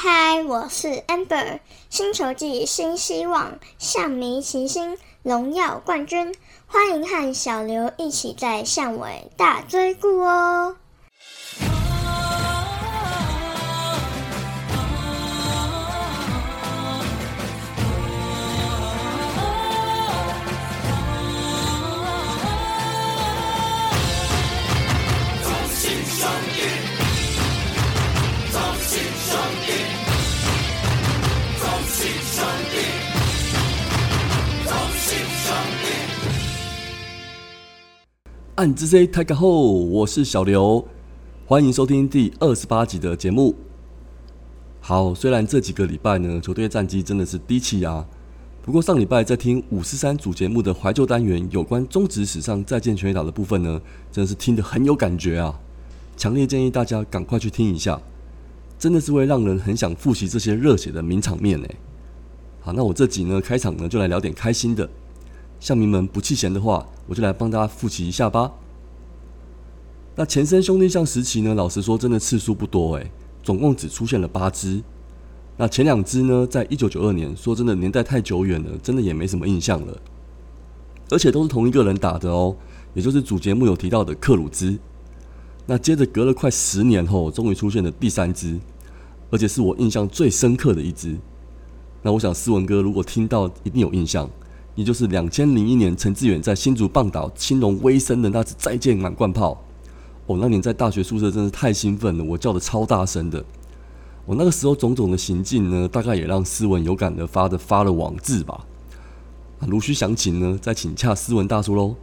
嗨，我是 Amber，星球季新希望，象迷齐星，荣耀冠军，欢迎和小刘一起在巷尾大追顾哦。暗之 C 太 a 后，我是小刘，欢迎收听第二十八集的节目。好，虽然这几个礼拜呢，球队战绩真的是低气压，不过上礼拜在听五十三组节目的怀旧单元，有关中职史上再见全垒打的部分呢，真的是听得很有感觉啊！强烈建议大家赶快去听一下，真的是会让人很想复习这些热血的名场面呢。好，那我这集呢，开场呢，就来聊点开心的。乡民们不弃嫌的话，我就来帮大家复习一下吧。那前身兄弟象时期呢，老实说真的次数不多诶，总共只出现了八只。那前两只呢，在一九九二年，说真的年代太久远了，真的也没什么印象了。而且都是同一个人打的哦，也就是主节目有提到的克鲁兹。那接着隔了快十年后，终于出现了第三只，而且是我印象最深刻的一只。那我想思文哥如果听到，一定有印象。也就是两千零一年，陈志远在新竹棒岛青龙威森的那次再见满贯炮。哦，那年在大学宿舍真是太兴奋了，我叫的超大声的。我那个时候种种的行径呢，大概也让斯文有感的发的发了网志吧。如需详情呢，再请洽斯文大叔喽。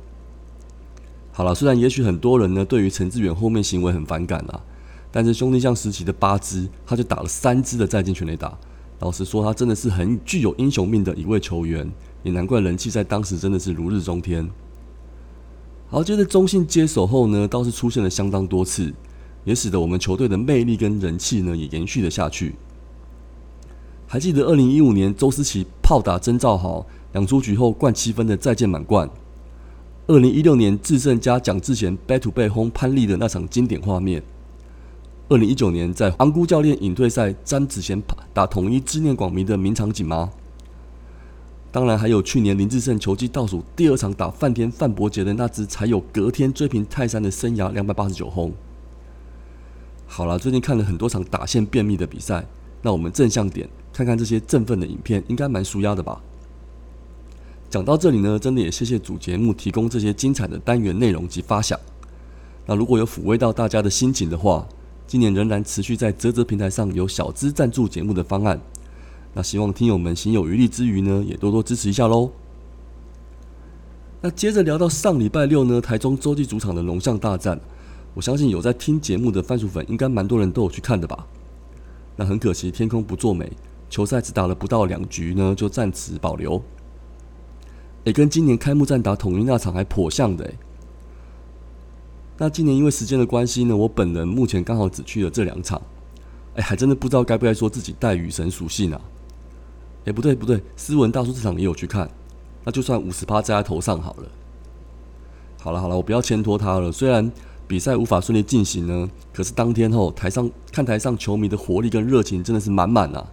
好了，虽然也许很多人呢对于陈志远后面行为很反感啊，但是兄弟象时期的八支，他就打了三支的再见全垒打。老实说，他真的是很具有英雄命的一位球员。也难怪人气在当时真的是如日中天。好，接着中信接手后呢，倒是出现了相当多次，也使得我们球队的魅力跟人气呢也延续了下去。还记得二零一五年周思齐炮打曾兆豪两出局后灌七分的再见满贯，二零一六年智胜加蒋志贤 bat to back 轰潘丽的那场经典画面，二零一九年在昂姑教练引退赛詹子贤打统一纪念广迷的名场景吗？当然还有去年林志胜球季倒数第二场打范天范伯杰的那支，才有隔天追平泰山的生涯两百八十九轰。好了，最近看了很多场打线便秘的比赛，那我们正向点看看这些振奋的影片，应该蛮舒压的吧？讲到这里呢，真的也谢谢主节目提供这些精彩的单元内容及发想。那如果有抚慰到大家的心情的话，今年仍然持续在泽泽平台上有小资赞助节目的方案。那希望听友们心有余力之余呢，也多多支持一下喽。那接着聊到上礼拜六呢，台中洲际主场的龙象大战，我相信有在听节目的番薯粉，应该蛮多人都有去看的吧？那很可惜，天空不作美，球赛只打了不到两局呢，就暂时保留。也跟今年开幕战打统一那场还颇像的。那今年因为时间的关系呢，我本人目前刚好只去了这两场，哎，还真的不知道该不该说自己带雨神属性啊。哎，不对不对，斯文大叔这场也有去看，那就算五十趴在他头上好了。好了好了，我不要牵拖他了。虽然比赛无法顺利进行呢，可是当天后台上看台上球迷的活力跟热情真的是满满啊！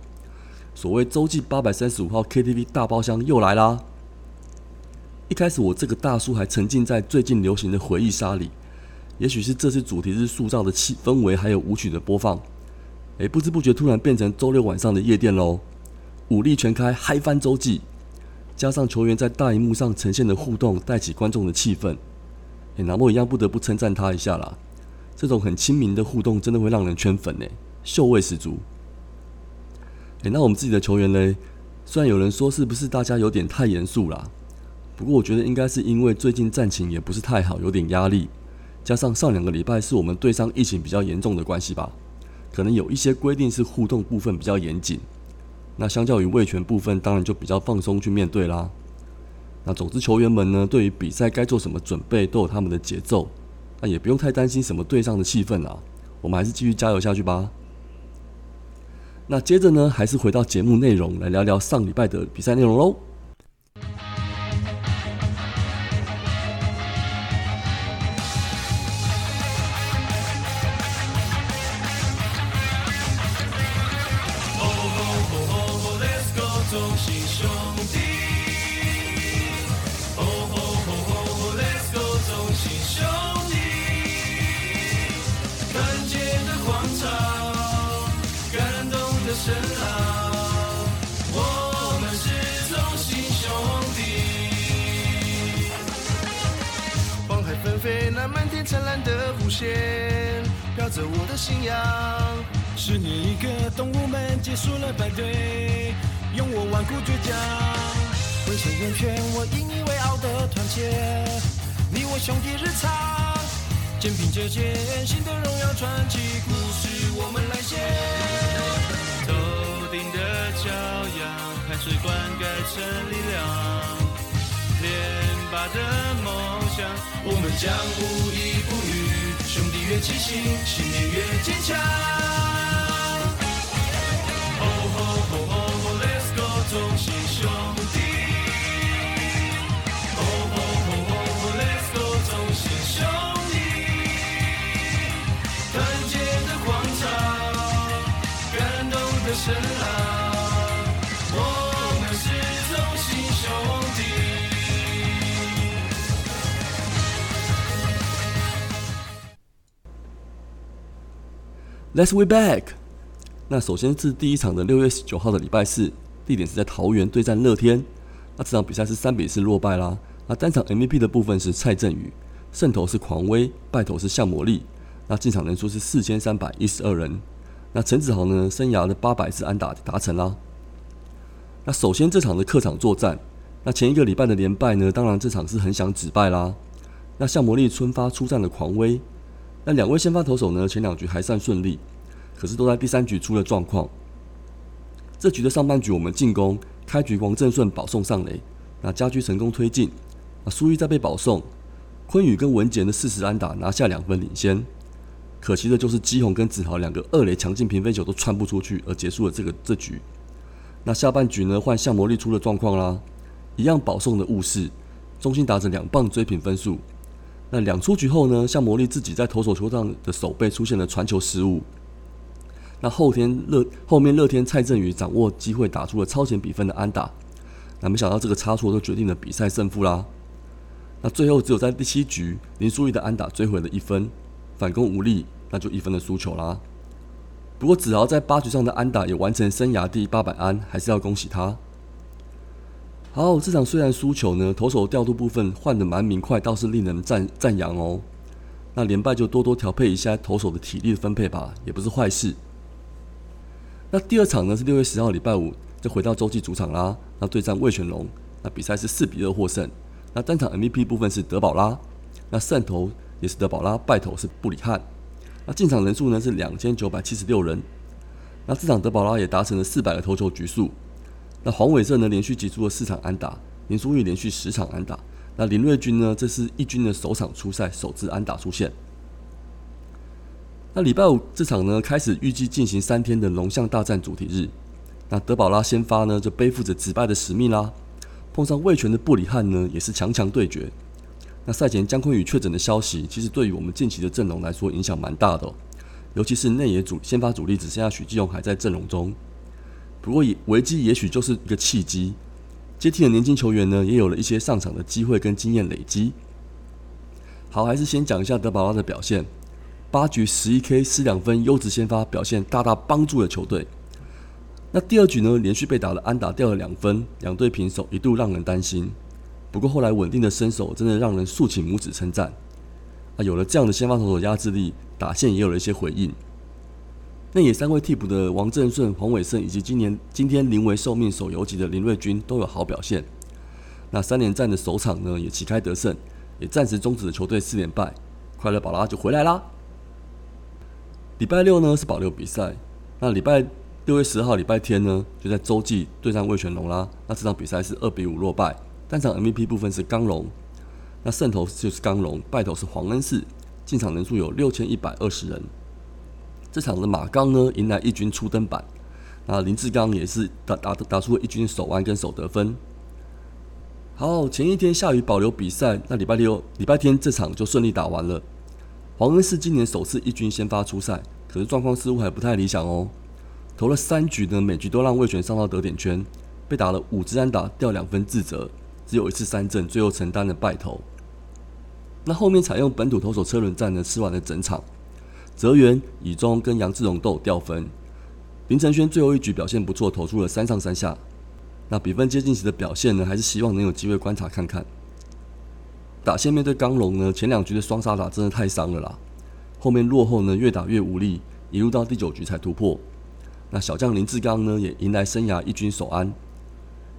所谓洲际八百三十五号 KTV 大包厢又来啦。一开始我这个大叔还沉浸在最近流行的回忆杀里，也许是这次主题日塑造的气氛围还有舞曲的播放，哎，不知不觉突然变成周六晚上的夜店喽。武力全开，嗨翻洲际，加上球员在大荧幕上呈现的互动，带起观众的气氛。哎，拿莫一样不得不称赞他一下啦。这种很亲民的互动，真的会让人圈粉呢，秀味十足。哎，那我们自己的球员嘞？虽然有人说是不是大家有点太严肃啦，不过我觉得应该是因为最近战情也不是太好，有点压力，加上上两个礼拜是我们队上疫情比较严重的关系吧，可能有一些规定是互动部分比较严谨。那相较于卫权部分，当然就比较放松去面对啦。那总之，球员们呢，对于比赛该做什么准备，都有他们的节奏。那也不用太担心什么队上的气氛啦，我们还是继续加油下去吧。那接着呢，还是回到节目内容，来聊聊上礼拜的比赛内容喽。灿烂的弧线，飘着我的信仰。十年一个，动物们结束了排队，用我顽固倔强，挥手圆圈，我引以为傲的团结，你我兄弟日常，肩并着肩，新的荣耀传奇故事我们来写。头顶的骄阳，汗水灌溉成力量。连拔的，我们将无依不语，兄弟越齐心，信念越坚强。Let's way back。那首先是第一场的六月十九号的礼拜四，地点是在桃园对战乐天。那这场比赛是三比四落败啦。那单场 MVP 的部分是蔡振宇，胜投是狂威，败投是向魔力。那进场人数是四千三百一十二人。那陈子豪呢，生涯的八百次安打达成啦。那首先这场的客场作战，那前一个礼拜的连败呢，当然这场是很想止败啦。那向魔力春发出战的狂威，那两位先发投手呢，前两局还算顺利，可是都在第三局出了状况。这局的上半局我们进攻，开局王正顺保送上垒，那家居成功推进，那苏玉再被保送，昆宇跟文杰的四十安打拿下两分领先。可惜的就是基宏跟子豪两个二垒强劲平飞球都穿不出去，而结束了这个这局。那下半局呢，换向魔力出了状况啦，一样保送的误事，中心打着两棒追平分数。那两出局后呢，向魔力自己在投手球上的手背出现了传球失误。那后天乐后面乐天蔡振宇掌握机会打出了超前比分的安打，那没想到这个差错就决定了比赛胜负啦。那最后只有在第七局林书义的安打追回了一分，反攻无力，那就一分的输球啦。不过子豪在八局上的安打也完成生涯第八百安，还是要恭喜他。好，这场虽然输球呢，投手调度部分换的蛮明快，倒是令人赞赞扬哦。那连败就多多调配一下投手的体力分配吧，也不是坏事。那第二场呢是六月十号礼拜五，就回到洲际主场啦。那对战魏全龙，那比赛是四比二获胜。那单场 MVP 部分是德保拉，那胜投也是德保拉，败投是布里汉。那进场人数呢是两千九百七十六人。那这场德保拉也达成了四百个投球局数。那黄伟胜呢连续击出了四场安打，林书玉连续十场安打。那林瑞军呢，这是一军的首场出赛，首次安打出现。那礼拜五这场呢，开始预计进行三天的龙象大战主题日。那德保拉先发呢，就背负着止败的使命啦。碰上魏权的布里汉呢，也是强强对决。那赛前姜昆宇确诊的消息，其实对于我们近期的阵容来说影响蛮大的、哦，尤其是内野主先发主力只剩下许继勇还在阵容中。不过也危机也许就是一个契机，接替的年轻球员呢，也有了一些上场的机会跟经验累积。好，还是先讲一下德保拉的表现。八局十一 K 失两分，优质先发表现大大帮助了球队。那第二局呢，连续被打了安打，掉了两分，两队平手，一度让人担心。不过后来稳定的身手，真的让人竖起拇指称赞。啊，有了这样的先发投手压制力，打线也有了一些回应。内野三位替补的王正顺、黄伟胜，以及今年今天临危受命守游击的林瑞军都有好表现。那三连战的首场呢，也旗开得胜，也暂时终止了球队四连败。快乐宝拉就回来啦。礼拜六呢是保留比赛，那礼拜六月十号礼拜天呢就在洲际对战魏全龙啦。那这场比赛是二比五落败，单场 MVP 部分是刚龙，那胜投就是刚龙，败投是黄恩赐，进场人数有六千一百二十人。这场的马刚呢迎来一军初登板，那林志刚也是打打打出了一军首安跟首得分。好，前一天下雨保留比赛，那礼拜六、礼拜天这场就顺利打完了。黄恩是今年首次一军先发出赛，可是状况似乎还不太理想哦。投了三局呢，每局都让魏权上到得点圈，被打了五支安打，掉两分自责，只有一次三振，最后承担了败投。那后面采用本土投手车轮战呢，吃完了整场。泽源、以中跟杨志荣都有掉分。林承轩最后一局表现不错，投出了三上三下。那比分接近时的表现呢，还是希望能有机会观察看看。打线面对刚龙呢，前两局的双杀打真的太伤了啦。后面落后呢，越打越无力，一路到第九局才突破。那小将林志刚呢，也迎来生涯一军首安。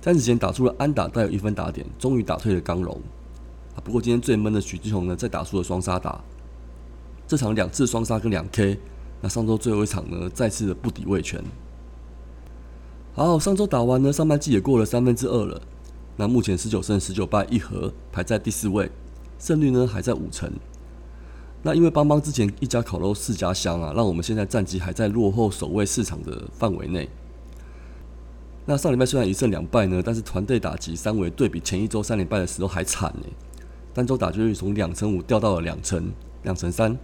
在此前打出了安打，带有一分打点，终于打退了刚龙。啊，不过今天最闷的许志宏呢，再打出了双杀打。这场两次双杀跟两 K，那上周最后一场呢，再次的不敌魏权。好，上周打完呢，上半季也过了三分之二了。那目前十九胜十九败一和，排在第四位，胜率呢还在五成。那因为邦邦之前一家烤肉四家香啊，让我们现在战绩还在落后首位市场的范围内。那上礼拜虽然一胜两败呢，但是团队打击三围对比前一周三连败的时候还惨呢。单周打击率从两成五掉到了两成两成三，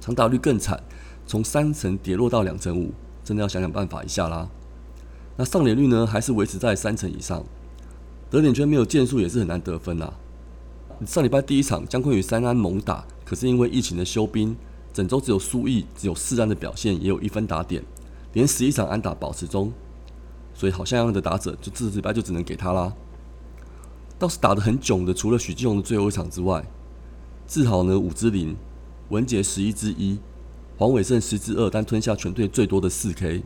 长打率更惨，从三成跌落到两成五，真的要想想办法一下啦。那上垒率呢，还是维持在三成以上，得点圈没有建树也是很难得分呐。上礼拜第一场姜昆宇三安猛打，可是因为疫情的休兵，整周只有苏毅只有四安的表现，也有一分打点，连十一场安打保持中，所以好像样的打者就这礼拜就只能给他啦。倒是打得很囧的，除了许继荣的最后一场之外，志豪呢五支零，文杰十一之一，黄伟胜十之二，但吞下全队最多的四 K，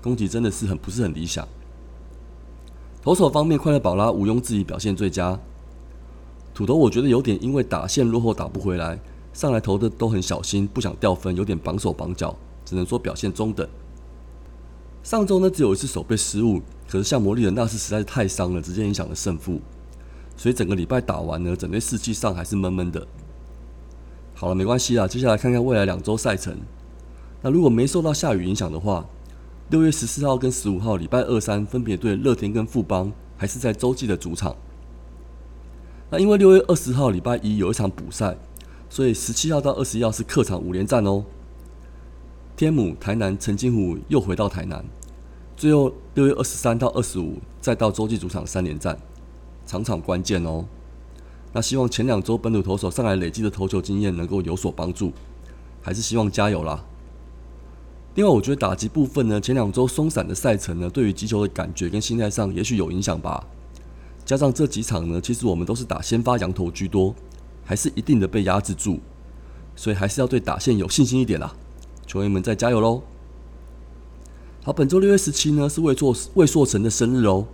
攻击真的是很不是很理想。投手方面，快乐宝拉毋庸置疑表现最佳。土头我觉得有点因为打线落后打不回来，上来投的都很小心，不想掉分，有点绑手绑脚，只能说表现中等。上周呢只有一次手背失误，可是像魔力人那次实在是太伤了，直接影响了胜负。所以整个礼拜打完呢，整队士气上还是闷闷的。好了，没关系啦，接下来看看未来两周赛程。那如果没受到下雨影响的话，六月十四号跟十五号礼拜二三分别对乐天跟富邦，还是在洲际的主场。那因为六月二十号礼拜一有一场补赛，所以十七号到二十一号是客场五连战哦。天母、台南、陈金虎又回到台南，最后六月二十三到二十五再到洲际主场三连战。场场关键哦，那希望前两周本土投手上来累积的投球经验能够有所帮助，还是希望加油啦。另外，我觉得打击部分呢，前两周松散的赛程呢，对于击球的感觉跟心态上也许有影响吧。加上这几场呢，其实我们都是打先发羊头居多，还是一定的被压制住，所以还是要对打线有信心一点啦。球员们再加油喽！好，本周六月十七呢是魏硕魏硕成的生日哦，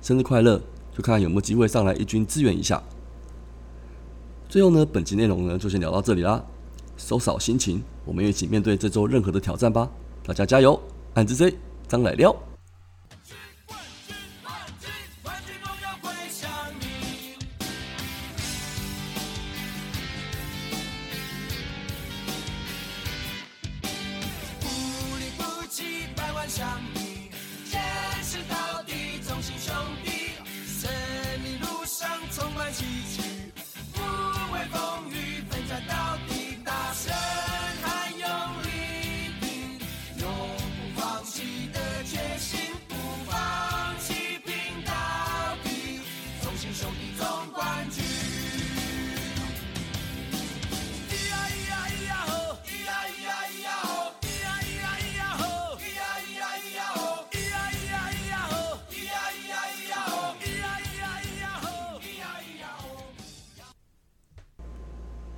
生日快乐！就看看有没有机会上来一军支援一下。最后呢，本集内容呢就先聊到这里啦。收好心情，我们一起面对这周任何的挑战吧。大家加油！安之 Z，张来了。